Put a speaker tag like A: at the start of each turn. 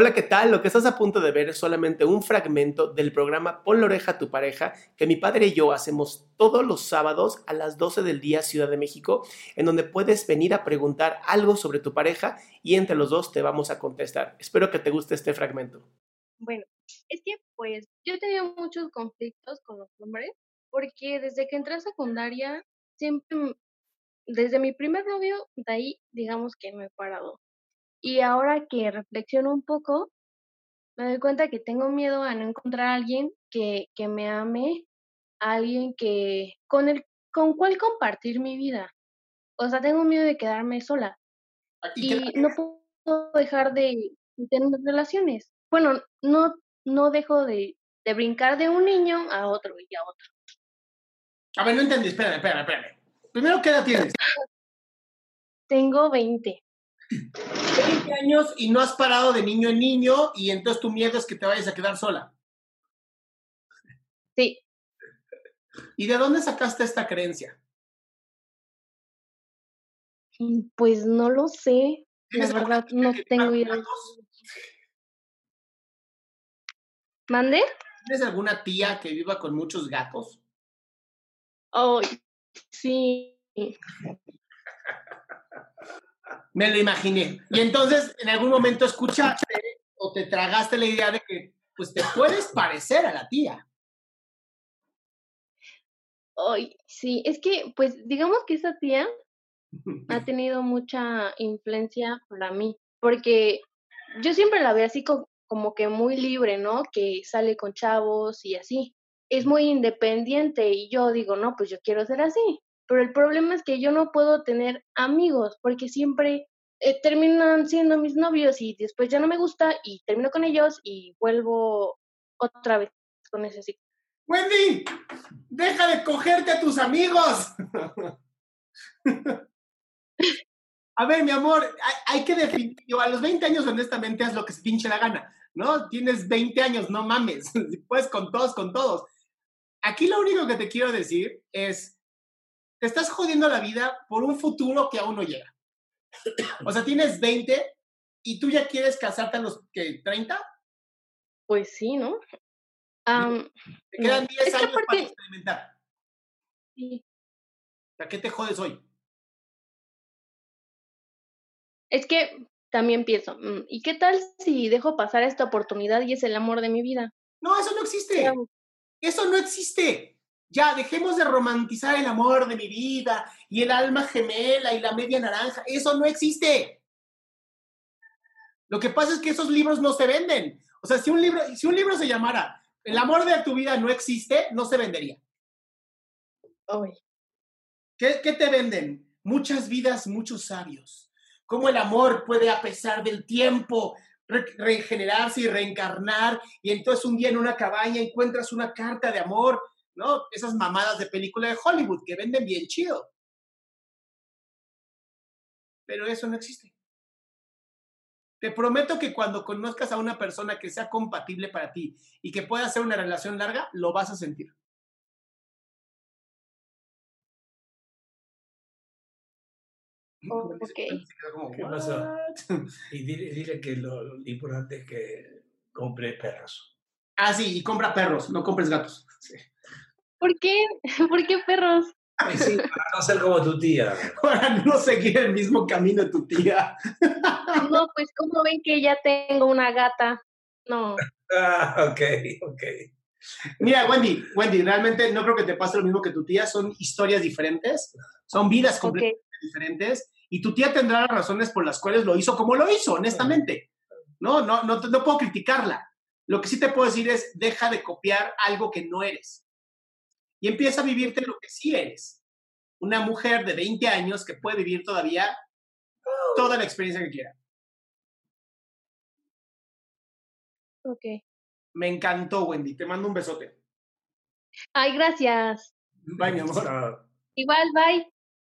A: Hola, ¿qué tal? Lo que estás a punto de ver es solamente un fragmento del programa Pon la oreja a tu pareja que mi padre y yo hacemos todos los sábados a las 12 del día Ciudad de México, en donde puedes venir a preguntar algo sobre tu pareja y entre los dos te vamos a contestar. Espero que te guste este fragmento.
B: Bueno, es que pues yo he tenido muchos conflictos con los hombres porque desde que entré a secundaria siempre, desde mi primer novio, de ahí digamos que no he parado. Y ahora que reflexiono un poco, me doy cuenta que tengo miedo a no encontrar a alguien que, que me ame, a alguien que con el con cual compartir mi vida. O sea, tengo miedo de quedarme sola
A: ¿Y
B: no puedo dejar de tener relaciones. Bueno, no, no dejo de, de brincar de un niño a otro y a otro.
A: A ver, no entendí. Espérame, espérame, espérame. Primero, ¿qué edad tienes?
B: Tengo 20.
A: 20 años y no has parado de niño en niño y entonces tu miedo es que te vayas a quedar sola.
B: Sí,
A: ¿Y de dónde sacaste esta creencia?
B: mm, pues no lo sé. La
A: ¿Tienes alguna
B: verdad, no tengo idea. ¿Mande?
A: ¿Tienes alguna tía que viva con muchos gatos?
B: Ay, sí.
A: Me lo imaginé. Y entonces, en algún momento escuchaste o te tragaste la idea de que, pues, te puedes parecer a la tía.
B: Ay, sí. Es que, pues, digamos que esa tía ha tenido mucha influencia para mí, porque yo siempre la veo así co- como que muy libre, ¿no? Que sale con chavos y así. Es muy independiente y yo digo, no, pues yo quiero ser así. Pero el problema es que yo no puedo tener amigos porque siempre eh, terminan siendo mis novios y después ya no me gusta y termino con ellos y vuelvo otra vez con ese ciclo.
A: Wendy, deja de cogerte a tus amigos. A ver, mi amor, hay, que definir, yo, a los 20 años honestamente haz lo que se pinche la gana, ¿no? Tienes 20 años, no mames, puedes con todos, con todos. Aquí lo único que te quiero decir es, te estás jodiendo la vida por un futuro que aún no llega. O sea, tienes 20 y tú ya quieres casarte a los que 30,
B: Pues sí, ¿no?
A: Te quedan
B: no,
A: 10
B: es que
A: años para experimentar.
B: sí.
A: ¿A qué te jodes hoy?
B: Es que también pienso, mm, ¿y qué tal si dejo pasar esta oportunidad y es el amor de mi vida?
A: No, eso no
B: ¿Qué
A: existe. Eso no existe. Ya, dejemos de romantizar el amor de mi vida y el alma gemela y la media naranja. Eso no existe. Lo que pasa es que esos libros no se venden. O sea, si un libro, si un libro se llamara El amor de tu vida no existe, no se vendería.
B: Ay,
A: ¿Qué, qué te venden? Muchas vidas, muchos sabios. Cómo el amor puede, a pesar del tiempo, re- regenerarse y reencarnar. Y entonces un día en una cabaña encuentras una carta de amor, ¿no? Esas mamadas de película de Hollywood que venden bien chido. Pero eso no existe. Te prometo que cuando conozcas a una persona que sea compatible para ti y que pueda hacer una relación larga, lo vas a sentir.
B: Oh.
C: Y dile, dile que lo, lo importante es que compre perros.
A: Ah, sí, y compra perros, no compres gatos. Sí.
B: ¿Por qué? ¿Por qué perros?
C: Ay, sí, para no ser como tu tía.
A: Para no seguir el mismo camino de tu tía.
B: No, pues como ven que ya tengo una gata. No,
C: Ah, ok, ok.
A: Mira, Wendy, Wendy, realmente no creo que te pase lo mismo que tu tía, son historias diferentes, son vidas completamente diferentes, y tu tía tendrá las razones por las cuales lo hizo como lo hizo, honestamente. No, no, no, no puedo criticarla. Lo que sí te puedo decir es, deja de copiar algo que no eres. Y empieza a vivirte lo que sí eres. Una mujer de 20 años que puede vivir todavía toda la experiencia que quiera.
B: Ok.
A: Me encantó, Wendy. Te mando un besote.
B: Ay, gracias.
A: Bye, mi amor.
B: Igual, bye.